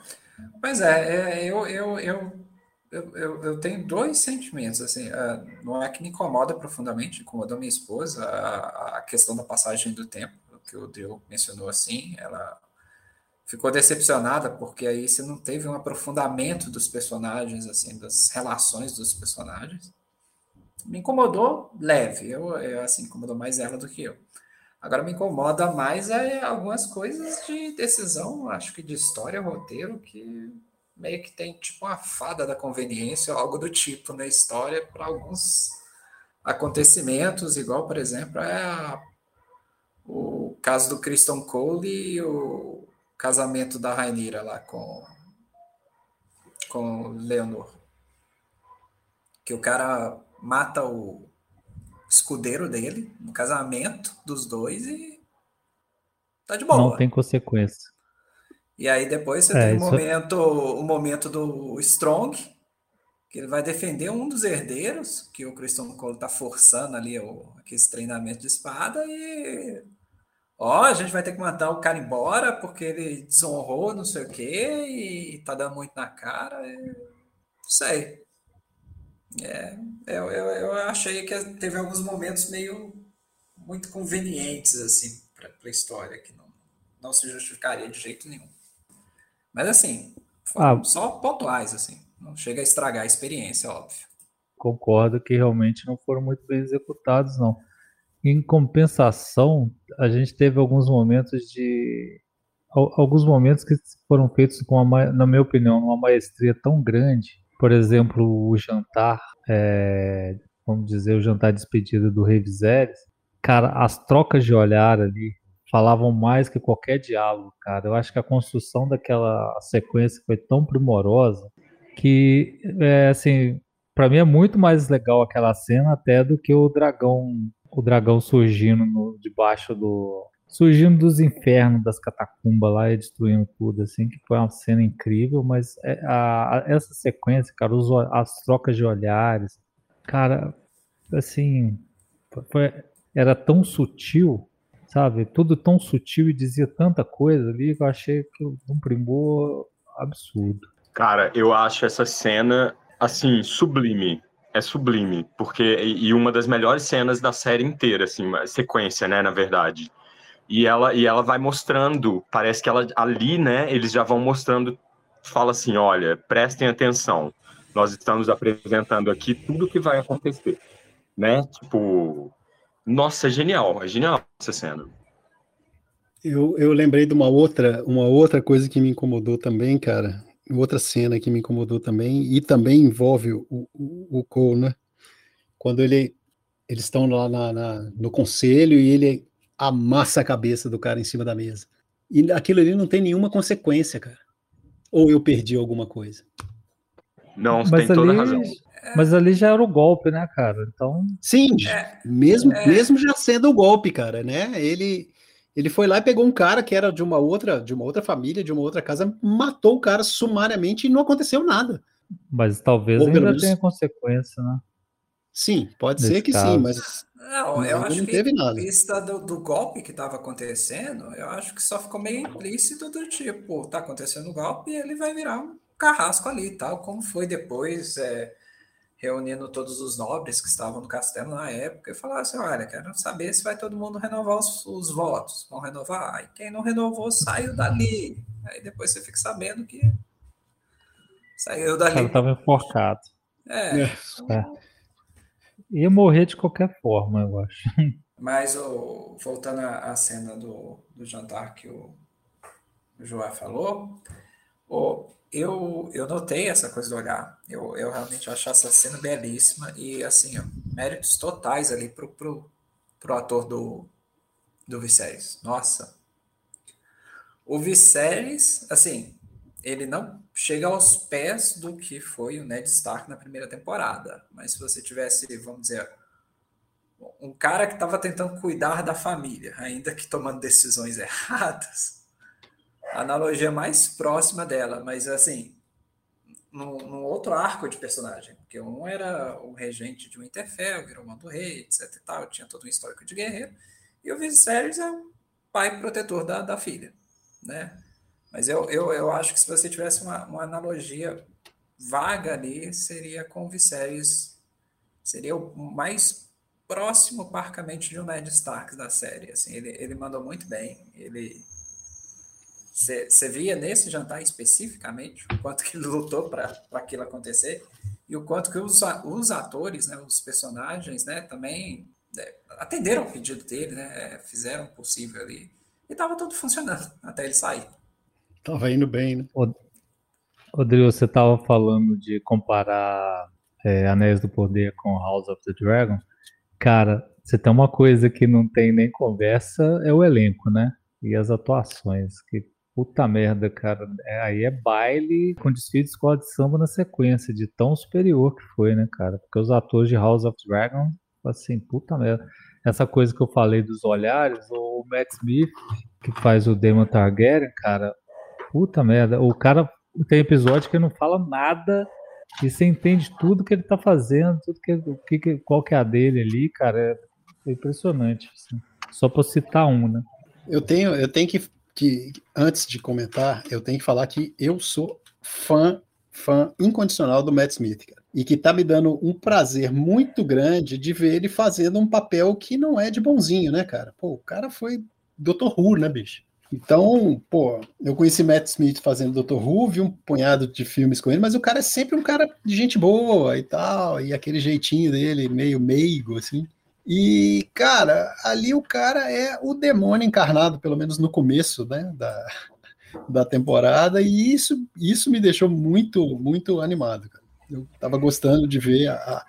Pois é, é eu, eu, eu eu, tenho dois sentimentos, assim, uh, não é que me incomoda profundamente, incomodou minha esposa, a, questão da passagem do tempo, que o Deu mencionou assim, ela ficou decepcionada porque aí você não teve um aprofundamento dos personagens, assim, das relações dos personagens. Me incomodou leve, eu, eu assim, incomodou mais ela do que eu. Agora me incomoda mais é algumas coisas de decisão, acho que de história, roteiro, que meio que tem tipo uma fada da conveniência algo do tipo na história para alguns acontecimentos, igual, por exemplo, é a, o caso do Christian Cole e o casamento da Rainira lá com, com Leonor. Que o cara mata o escudeiro dele no casamento dos dois e tá de boa.
Não tem consequência.
E aí depois você é, tem o momento, o momento do Strong, que ele vai defender um dos herdeiros, que o Christian Cole tá forçando ali o, aquele treinamento de espada, e ó, a gente vai ter que mandar o cara embora porque ele desonrou, não sei o quê, e tá dando muito na cara. E... Não sei. É, eu, eu, eu achei que teve alguns momentos meio muito convenientes assim para a história que não, não se justificaria de jeito nenhum. Mas assim, ah, só pontuais, assim. Não chega a estragar a experiência, óbvio.
Concordo que realmente não foram muito bem executados, não. Em compensação, a gente teve alguns momentos de. Alguns momentos que foram feitos com, uma, na minha opinião, uma maestria tão grande. Por exemplo, o jantar, é, vamos dizer, o jantar despedida do Rei Viserys. Cara, as trocas de olhar ali, falavam mais que qualquer diálogo, cara. Eu acho que a construção daquela sequência foi tão primorosa que, é, assim, para mim é muito mais legal aquela cena até do que o dragão, o dragão surgindo no, debaixo do surgindo dos infernos das catacumbas lá e destruindo tudo, assim, que foi uma cena incrível, mas é, a, a, essa sequência, cara, os, as trocas de olhares, cara, assim, foi, era tão sutil sabe? Tudo tão sutil e dizia tanta coisa ali que eu achei que um primor absurdo.
Cara, eu acho essa cena, assim, sublime. É sublime, porque e uma das melhores cenas da série inteira, assim, sequência, né, na verdade. E ela e ela vai mostrando, parece que ela ali, né, eles já vão mostrando, fala assim, olha, prestem atenção. Nós estamos apresentando aqui tudo o que vai acontecer, né? Tipo, nossa, é genial, é genial essa cena.
Eu, eu lembrei de uma outra, uma outra coisa que me incomodou também, cara. Outra cena que me incomodou também, e também envolve o, o, o Cole, né? Quando ele, eles estão lá na, na, no conselho e ele amassa a cabeça do cara em cima da mesa. E aquilo ali não tem nenhuma consequência, cara. Ou eu perdi alguma coisa?
Não, você mas tem toda ali, razão.
Mas ali já era o golpe, né, cara? Então.
Sim, é, mesmo, é. mesmo já sendo o golpe, cara, né? Ele, ele foi lá e pegou um cara que era de uma outra, de uma outra família, de uma outra casa, matou o cara sumariamente e não aconteceu nada.
Mas talvez Ou ainda menos... tenha consequência, né?
Sim, pode ser que caso. sim, mas
não, eu acho não que teve nada. vista do, do golpe que estava acontecendo, eu acho que só ficou meio implícito do tipo, tá acontecendo o golpe e ele vai virar um carrasco ali, tal, como foi depois, é, reunindo todos os nobres que estavam no castelo na época e falar assim, olha, quero saber se vai todo mundo renovar os, os votos, vão renovar, e quem não renovou saiu dali, aí depois você fica sabendo que saiu dali.
Ele estava enforcado.
É. é.
é. Ia morrer de qualquer forma, eu acho.
Mas, voltando à cena do, do jantar que o, João falou, oh, eu, eu notei essa coisa do olhar. Eu, eu realmente acho essa cena belíssima e, assim, ó, méritos totais ali pro, pro, pro ator do, do Viserys. Nossa. O Viserys, assim, ele não chega aos pés do que foi o Ned Stark na primeira temporada. Mas se você tivesse, vamos dizer, um cara que estava tentando cuidar da família, ainda que tomando decisões erradas, a analogia mais próxima dela, mas assim, num, num outro arco de personagem, porque um era o regente de Winterfell, virou mão do rei, etc e tal, tinha todo um histórico de guerreiro, e o Viserys é o pai protetor da, da filha, né? Mas eu, eu, eu acho que se você tivesse uma, uma analogia vaga ali, seria com o Viserys, seria o mais próximo, parcamente, de um Ned Stark da série. Assim, ele, ele mandou muito bem, ele... Você via nesse jantar especificamente o quanto que ele lutou para aquilo acontecer e o quanto que os, os atores, né, os personagens, né, também é, atenderam o pedido dele, né, fizeram o possível ali. E estava tudo funcionando até ele sair.
Tava indo bem, né?
Rodrigo, você tava falando de comparar é, Anéis do Poder com House of the Dragon. Cara, você tem uma coisa que não tem nem conversa, é o elenco, né? E as atuações. Que puta merda, cara. É, aí é baile com desfile de escola de samba na sequência, de tão superior que foi, né, cara? Porque os atores de House of Dragon, assim, puta merda. Essa coisa que eu falei dos olhares, o Matt Smith, que faz o Demon Targaryen, cara, Puta merda. O cara tem episódio que não fala nada e você entende tudo que ele tá fazendo, tudo que, que qual que é a dele ali, cara. É impressionante. Assim. Só para citar um, né?
Eu tenho, eu tenho que, que, antes de comentar, eu tenho que falar que eu sou fã, fã incondicional do Matt Smith, cara. E que tá me dando um prazer muito grande de ver ele fazendo um papel que não é de bonzinho, né, cara? Pô, o cara foi Dr. Who, né, bicho? Então, pô, eu conheci Matt Smith fazendo Dr. Who, vi um punhado de filmes com ele, mas o cara é sempre um cara de gente boa e tal, e aquele jeitinho dele meio meigo, assim. E, cara, ali o cara é o demônio encarnado, pelo menos no começo, né, da, da temporada, e isso, isso me deixou muito, muito animado, cara. Eu tava gostando de ver a, a,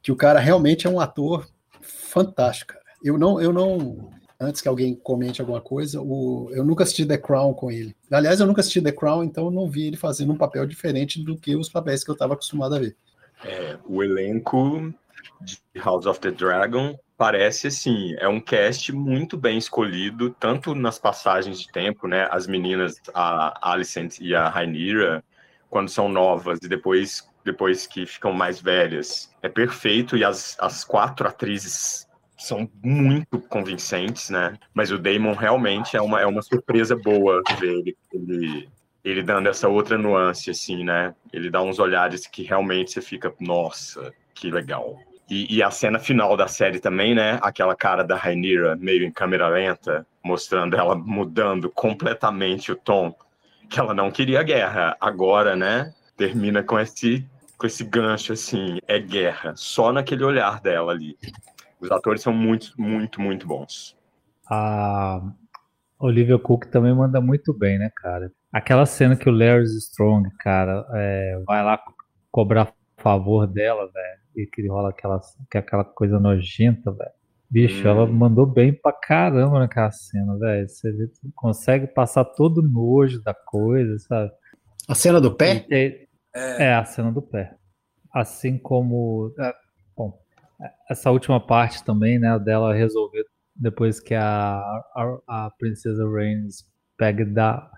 que o cara realmente é um ator fantástico, cara. Eu não, eu não antes que alguém comente alguma coisa, o, eu nunca assisti The Crown com ele. Aliás, eu nunca assisti The Crown, então não vi ele fazendo um papel diferente do que os papéis que eu estava acostumado a ver.
É, o elenco de House of the Dragon parece assim, é um cast muito bem escolhido, tanto nas passagens de tempo, né? As meninas, a Alicent e a Rhaenyra, quando são novas e depois depois que ficam mais velhas, é perfeito e as, as quatro atrizes são muito convincentes, né? Mas o Damon realmente é uma, é uma surpresa boa ver ele, ele, ele dando essa outra nuance, assim, né? Ele dá uns olhares que realmente você fica, nossa, que legal. E, e a cena final da série também, né? Aquela cara da Rhaenyra meio em câmera lenta, mostrando ela mudando completamente o tom, que ela não queria guerra. Agora, né? Termina com esse com esse gancho assim, é guerra, só naquele olhar dela ali. Os atores são muito, muito, muito bons.
A Olivia Cook também manda muito bem, né, cara? Aquela cena que o Larry Strong, cara, é, vai lá cobrar favor dela, velho, e que rola aquela, que é aquela coisa nojenta, velho. Bicho, hum. ela mandou bem pra caramba naquela cena, velho. Você consegue passar todo o nojo da coisa, sabe?
A cena do pé?
É, é a cena do pé. Assim como. Essa última parte também, né, dela resolver depois que a, a, a princesa Reigns pega dá.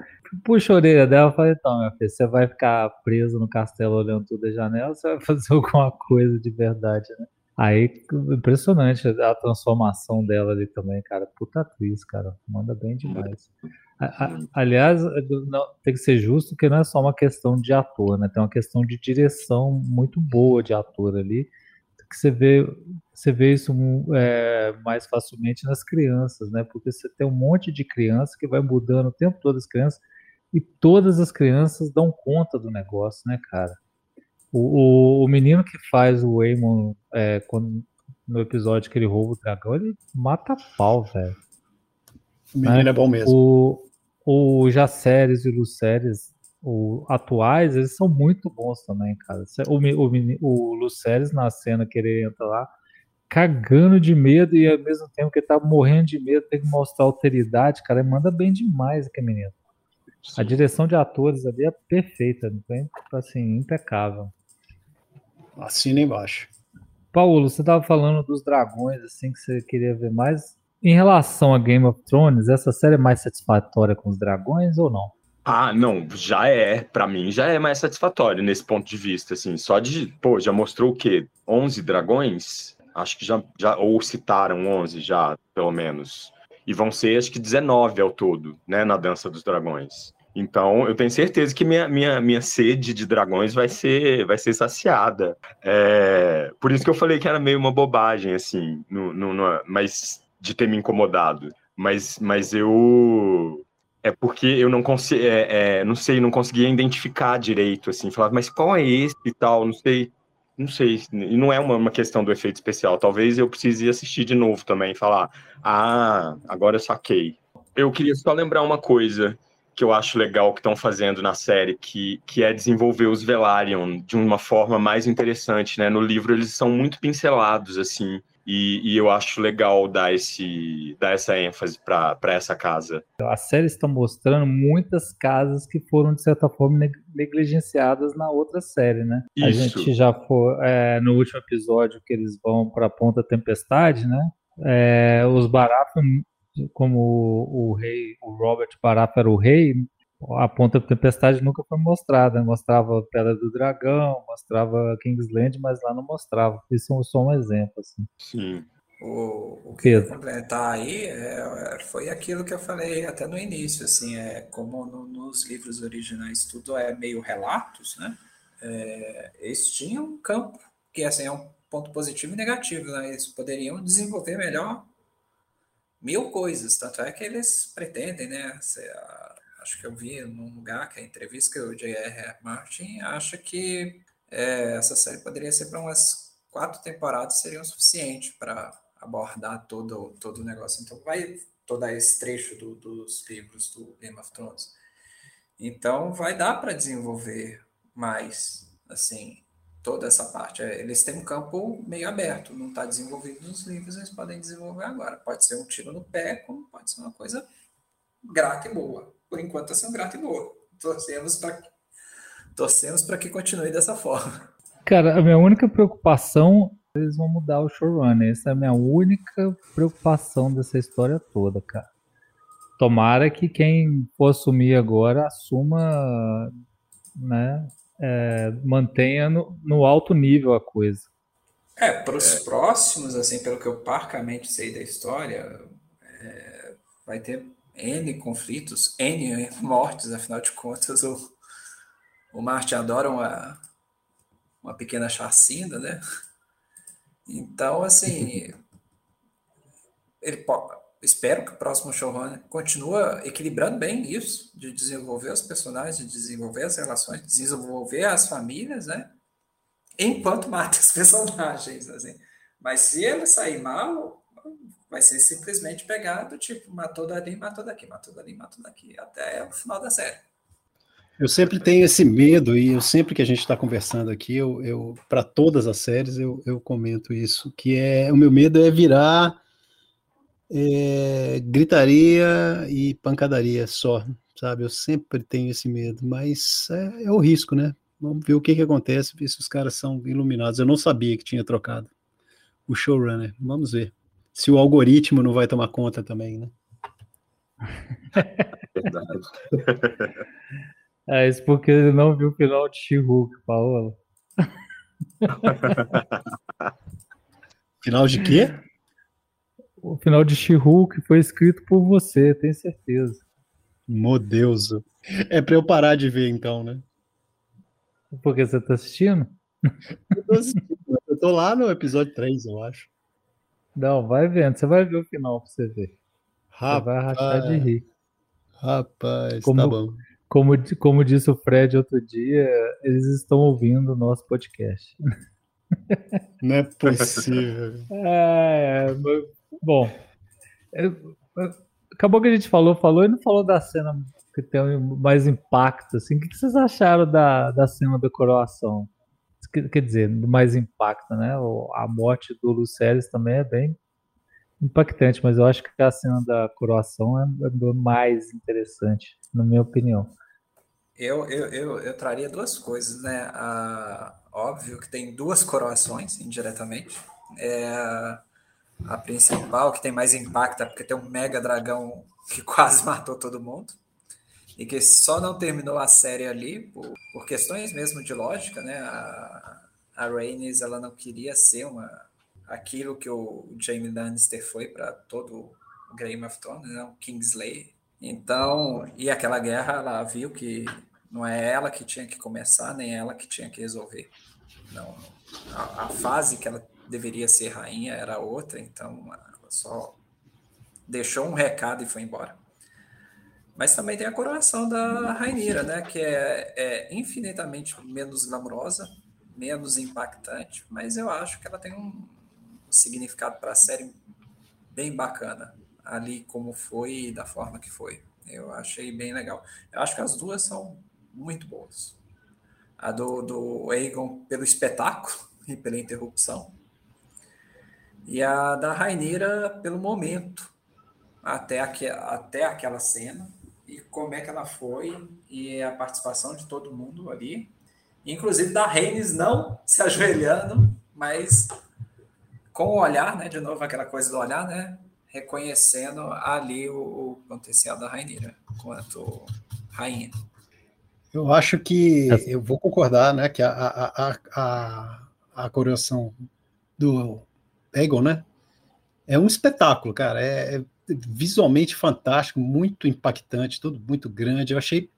Puxa a orelha dela e fala: então, minha filha, você vai ficar preso no castelo olhando tudo da janela você vai fazer alguma coisa de verdade, né? Aí, impressionante a transformação dela ali também, cara. Puta atriz, cara. Manda bem demais. A, a, aliás, não, tem que ser justo que não é só uma questão de ator, né? Tem uma questão de direção muito boa de ator ali. Que você vê, você vê isso é, mais facilmente nas crianças, né? Porque você tem um monte de criança que vai mudando o tempo todo as crianças e todas as crianças dão conta do negócio, né, cara? O, o, o menino que faz o Waymon é, quando, no episódio que ele rouba o dragão, ele mata pau, velho.
O menino né? é bom mesmo.
O, o Jaceres e o Luceres, o, atuais, eles são muito bons também, cara. O, o, o Luceres na cena que ele entra lá, cagando de medo e ao mesmo tempo que ele tá morrendo de medo, tem que mostrar alteridade, cara, ele manda bem demais aquele menino. A direção de atores ali é perfeita, assim, impecável.
Assina embaixo.
Paulo, você estava falando dos dragões, assim, que você queria ver mais. Em relação a Game of Thrones, essa série é mais satisfatória com os dragões ou não?
Ah, não, já é, para mim já é mais satisfatório nesse ponto de vista, assim, só de, pô, já mostrou o quê? 11 dragões? Acho que já, já ou citaram 11 já, pelo menos. E vão ser, acho que 19 ao todo, né, na Dança dos Dragões. Então, eu tenho certeza que minha, minha, minha sede de dragões vai ser, vai ser saciada. É, por isso que eu falei que era meio uma bobagem, assim, no, no, no, mas de ter me incomodado. Mas, mas eu. É porque eu não consigo. É, é, não sei, não conseguia identificar direito, assim. Falava, mas qual é esse e tal? Não sei. Não sei. E não é uma, uma questão do efeito especial. Talvez eu precise assistir de novo também e falar: ah, agora eu saquei. Eu queria só lembrar uma coisa que eu acho legal que estão fazendo na série, que, que é desenvolver os Velaryon de uma forma mais interessante, né? No livro eles são muito pincelados, assim, e, e eu acho legal dar, esse, dar essa ênfase para essa casa.
A série está mostrando muitas casas que foram, de certa forma, negligenciadas na outra série, né? Isso. A gente já foi, é, no último episódio que eles vão para a Ponta Tempestade, né? É, os Baratheon como o, o rei, o Robert Baratheon era o rei, a Ponta da Tempestade nunca foi mostrada. Né? Mostrava a Pedra do Dragão, mostrava Kingsland, mas lá não mostrava. Isso é só um exemplo. Assim.
Sim.
O, o que eu completar aí é, foi aquilo que eu falei até no início, assim, é como no, nos livros originais tudo é meio relatos, né? É, eles tinham um campo que assim é um ponto positivo e negativo, né? Eles poderiam desenvolver melhor mil coisas. Tanto é que eles pretendem, né? Acho que eu vi num lugar que a entrevista que o J.R. Martin acha que é, essa série poderia ser para umas quatro temporadas seriam suficiente para abordar todo, todo o negócio. Então vai todo esse trecho do, dos livros do Game of Thrones. Então vai dar para desenvolver mais, assim, toda essa parte. É, eles têm um campo meio aberto, não está desenvolvido nos livros, eles podem desenvolver agora. Pode ser um tiro no pé, como pode ser uma coisa grata e boa. Por enquanto está sendo grata e boa. Torcemos para torcemos para que continue dessa forma.
Cara, a minha única preocupação eles vão mudar o showrunner. Essa é a minha única preocupação dessa história toda, cara. Tomara que quem for assumir agora assuma, né, é, mantenha no, no, alto nível a coisa.
É, para os é. próximos, assim, pelo que eu parcamente sei da história, é, vai ter N conflitos, N mortes, afinal de contas, o, o Marte adora uma, uma pequena chacina, né? Então, assim, ele espero que o próximo showrunner continue equilibrando bem isso, de desenvolver os personagens, de desenvolver as relações, de desenvolver as famílias, né? Enquanto mata os personagens, assim. Mas se ele sair mal, vai ser simplesmente pegado, tipo, matou dali, matou daqui, matou dali, matou daqui, até o final da série.
Eu sempre tenho esse medo, e eu sempre que a gente está conversando aqui, eu, eu para todas as séries, eu, eu comento isso, que é o meu medo é virar é, gritaria e pancadaria só, sabe? Eu sempre tenho esse medo, mas é, é, o risco, né? Vamos ver o que, que acontece, ver se os caras são iluminados. Eu não sabia que tinha trocado o showrunner. Vamos ver. Se o algoritmo não vai tomar conta também, né?
Verdade. é isso porque ele não viu o final de She-Hulk, Paola.
final de quê?
O final de She-Hulk foi escrito por você, tenho certeza.
Meu Deus. É pra eu parar de ver então, né?
Porque você tá assistindo?
Eu tô, assistindo. eu tô lá no episódio 3, eu acho.
Não, vai vendo. Você vai ver o final pra você ver. Rapaz, você vai rachar de rir.
Rapaz, como, tá bom.
Como, como disse o Fred outro dia, eles estão ouvindo o nosso podcast.
Não é possível.
é, bom, acabou que a gente falou, falou e não falou da cena que tem mais impacto. Assim. O que vocês acharam da, da cena da coroação? Quer dizer, mais impacto, né? A morte do Luceres também é bem impactante, mas eu acho que a cena da coroação é, é mais interessante, na minha opinião.
Eu, eu, eu, eu traria duas coisas, né? A, óbvio que tem duas coroações, indiretamente. É, a principal, que tem mais impacto, é porque tem um mega dragão que quase matou todo mundo. E que só não terminou a série ali por, por questões mesmo de lógica, né? A, a Rhaenys, ela não queria ser uma aquilo que o Jaime Lannister foi para todo o Game of Thrones, né? o Kingslayer. Então, e aquela guerra, ela viu que não é ela que tinha que começar, nem ela que tinha que resolver. Não, a, a fase que ela deveria ser rainha era outra, então ela só deixou um recado e foi embora. Mas também tem a coroação da Rainira, né, que é, é infinitamente menos glamourosa, menos impactante, mas eu acho que ela tem um significado para a série bem bacana, ali como foi e da forma que foi. Eu achei bem legal. Eu acho que as duas são muito boas. A do, do Aegon pelo espetáculo e pela interrupção. E a da Rainira pelo momento, até, aqu até aquela cena, e como é que ela foi, e a participação de todo mundo ali. Inclusive da Reines não se ajoelhando, mas com o olhar, né? De novo, aquela coisa do olhar, né? Reconhecendo ali o, o potencial da Rainira quanto rainha.
Eu acho que eu vou concordar, né? Que a, a, a, a, a coroação do Egon, né? É um espetáculo, cara. É, é, visualmente fantástico, muito impactante, tudo muito grande. Eu achei,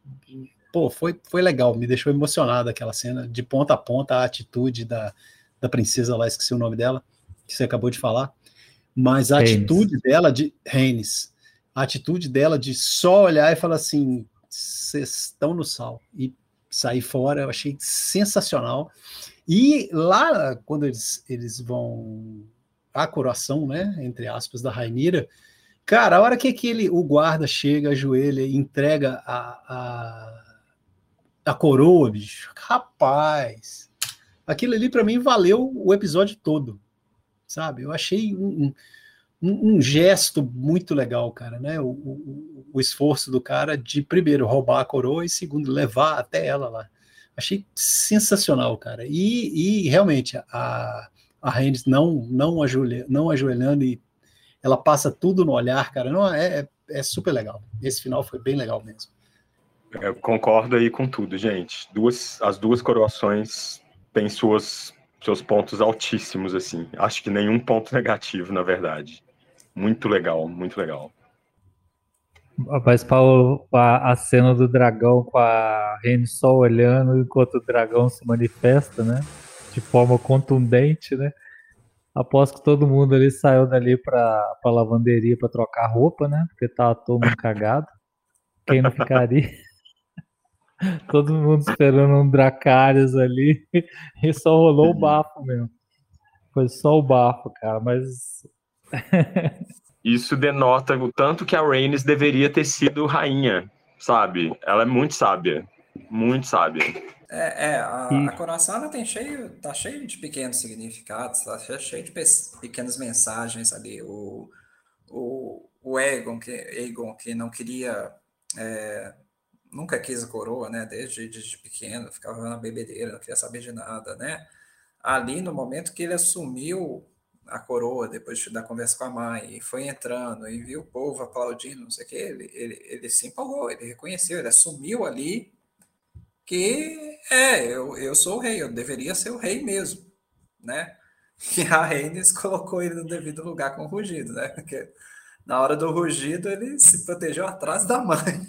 pô, foi, foi legal, me deixou emocionado aquela cena, de ponta a ponta, a atitude da, da princesa lá, esqueci o nome dela, que você acabou de falar. Mas a atitude dela de Reines, a atitude dela de só olhar e falar assim: vocês estão no sal. E sair fora, eu achei sensacional. E lá, quando eles, eles vão a coroação, né, entre aspas, da Rainira, cara, a hora que aquele, o guarda chega, ajoelha e entrega a, a, a coroa, bicho, rapaz, aquilo ali para mim valeu o episódio todo, sabe? Eu achei um, um, um gesto muito legal, cara, né? O, o, o, esforço do cara de, primeiro, roubar a coroa e, segundo, levar até ela lá. Achei sensacional, cara. E, e realmente, a, a Reines não, não, ajoelha, não ajoelhando e ela passa tudo no olhar, cara. Não, é, é, é super legal. Esse final foi bem legal mesmo.
Eu concordo aí com tudo, gente. Duas, as duas coroações têm suas, seus pontos altíssimos, assim. Acho que nenhum ponto negativo, na verdade. Muito legal, muito legal.
Mas Paulo, a, a cena do dragão com a Rene só olhando enquanto o dragão se manifesta, né? de forma contundente, né? Após que todo mundo ali saiu dali para a lavanderia para trocar roupa, né? Porque tava todo mundo cagado. Quem não ficaria? todo mundo esperando um Dracarys ali e só rolou o bafo mesmo. Foi só o bafo, cara, mas.
Isso denota o tanto que a Rhaenys deveria ter sido rainha, sabe? Ela é muito sábia. Muito sábia.
É, é a, e... a coroação ela tem cheio, tá cheio de pequenos significados, tá cheio de pequenas mensagens ali. O, o, o Aegon, que, Aegon, que não queria, é, nunca quis a coroa, né? Desde, desde pequeno, ficava na bebedeira, não queria saber de nada, né? Ali, no momento que ele assumiu a coroa, depois da conversa com a mãe, e foi entrando, e viu o povo aplaudindo, não sei o que, ele, ele, ele se empolgou, ele reconheceu, ele assumiu ali que é, eu, eu sou o rei, eu deveria ser o rei mesmo, né? E a Reines colocou ele no devido lugar com o rugido, né? Porque na hora do rugido ele se protegeu atrás da mãe.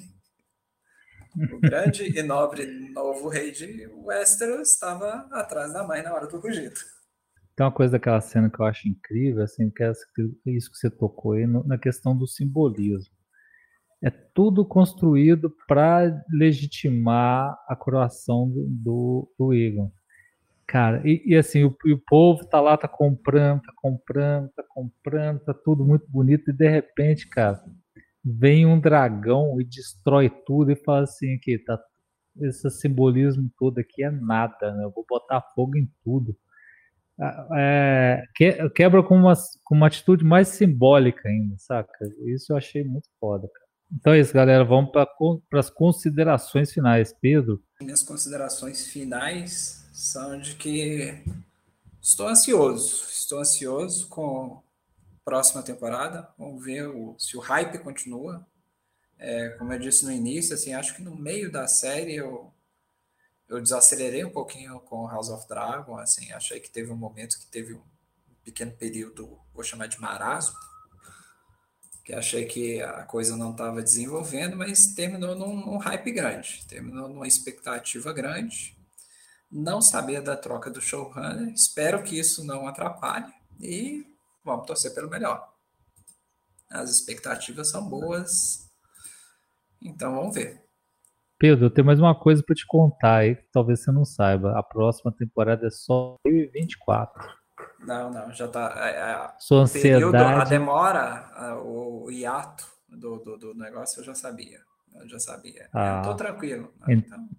O grande e nobre novo rei de Westeros estava atrás da mãe na hora do rugido.
Tem uma coisa daquela cena que eu acho incrível, assim, que é isso que você tocou aí, na questão do simbolismo. É tudo construído para legitimar a coroação do, do, do Egon. Cara, e, e assim, o, o, povo tá lá, tá comprando, tá comprando, tá comprando, tá tudo muito bonito, e de repente, cara, vem um dragão e destrói tudo e fala assim, aqui, tá, esse simbolismo todo aqui é nada, né? Eu vou botar fogo em tudo. Ah, é, quebra com uma, com uma atitude mais simbólica ainda, saca? Isso eu achei muito foda, cara. Então é isso, galera. Vamos para as considerações finais. Pedro?
Minhas considerações finais são de que estou ansioso. Estou ansioso com a próxima temporada. Vamos ver o, se o hype continua. É, como eu disse no início, assim, acho que no meio da série eu, eu desacelerei um pouquinho com House of Dragon. Assim, achei que teve um momento que teve um pequeno período, vou chamar de marasmo, que achei que a coisa não estava desenvolvendo, mas terminou num, num hype grande, terminou numa expectativa grande não sabia da troca do showrunner. Espero que isso não atrapalhe e vamos torcer pelo melhor. As expectativas são boas, então vamos ver.
Pedro, eu tenho mais uma coisa para te contar aí, talvez você não saiba. A próxima temporada é só 2024.
Não, não, já tá. A, é,
a, é, Sua ansiedade. Período,
a demora, a, o hiato do, do, do, negócio eu já sabia. Eu já sabia. Ah, eu tô tranquilo. Né? Então...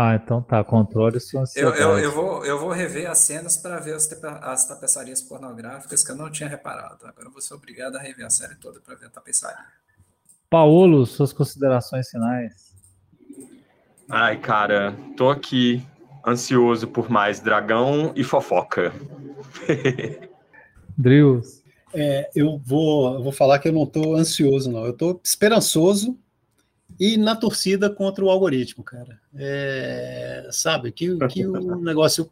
Ah, então tá, controle sua
eu, eu, eu, vou, eu vou rever as cenas para ver as, as tapeçarias pornográficas que eu não tinha reparado. Agora eu vou ser obrigado a rever a série toda para ver a tapeçaria.
Paulo, suas considerações finais.
Ai, cara, tô aqui ansioso por mais dragão e fofoca.
Drills.
É, eu vou, eu vou falar que eu não tô ansioso, não. Eu tô esperançoso e na torcida contra o algoritmo, cara. É, sabe, que, que o negócio,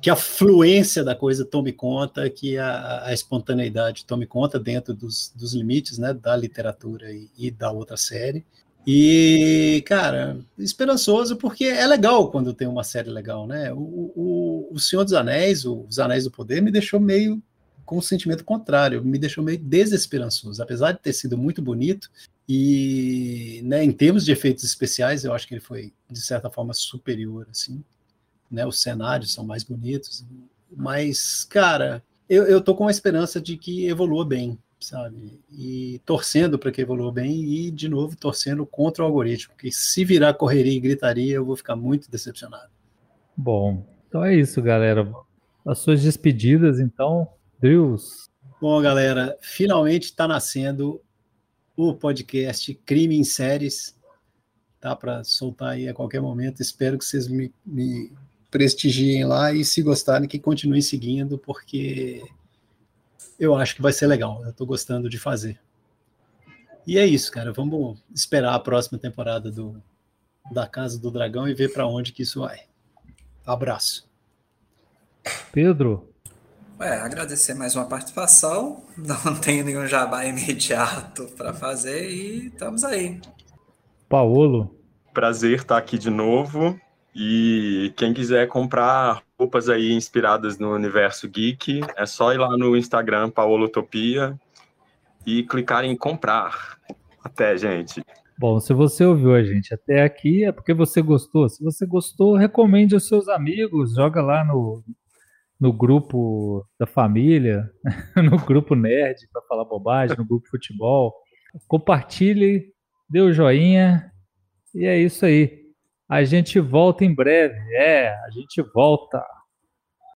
que a fluência da coisa tome conta, que a, a espontaneidade tome conta dentro dos, dos limites né, da literatura e, e, da outra série. E, cara, esperançoso, porque é legal quando tem uma série legal, né? O, o, o Senhor dos Anéis, Os Anéis do Poder, me deixou meio com um sentimento contrário, me deixou meio desesperançoso. Apesar de ter sido muito bonito, e, né, em termos de efeitos especiais, eu acho que ele foi, de certa forma, superior, assim. Né, os cenários são mais bonitos. Mas, cara, eu, eu tô com a esperança de que evolua bem, sabe? E torcendo para que evolua bem e, de novo, torcendo contra o algoritmo, porque se virar correria e gritaria, eu vou ficar muito decepcionado.
Bom, então é isso, galera. As suas despedidas, então, Deus.
Bom, galera, finalmente está nascendo o podcast Crime em Séries. Tá para soltar aí a qualquer momento. Espero que vocês me, me prestigiem lá e, se gostarem, que continuem seguindo, porque eu acho que vai ser legal. Eu estou gostando de fazer. E é isso, cara. Vamos esperar a próxima temporada do, da Casa do Dragão e ver para onde que isso vai. Abraço.
Pedro,
é, agradecer mais uma participação. Não tenho nenhum jabá imediato para fazer e estamos aí.
Paulo.
Prazer estar aqui de novo. E quem quiser comprar roupas aí inspiradas no universo geek, é só ir lá no Instagram Paolotopia e clicar em comprar. Até, gente.
Bom, se você ouviu a gente até aqui, é porque você gostou. Se você gostou, recomende aos seus amigos, joga lá no no grupo da família, no grupo nerd para falar bobagem, no grupo futebol. Compartilhe, dê o joinha e é isso aí. A gente volta em breve. É, a gente volta.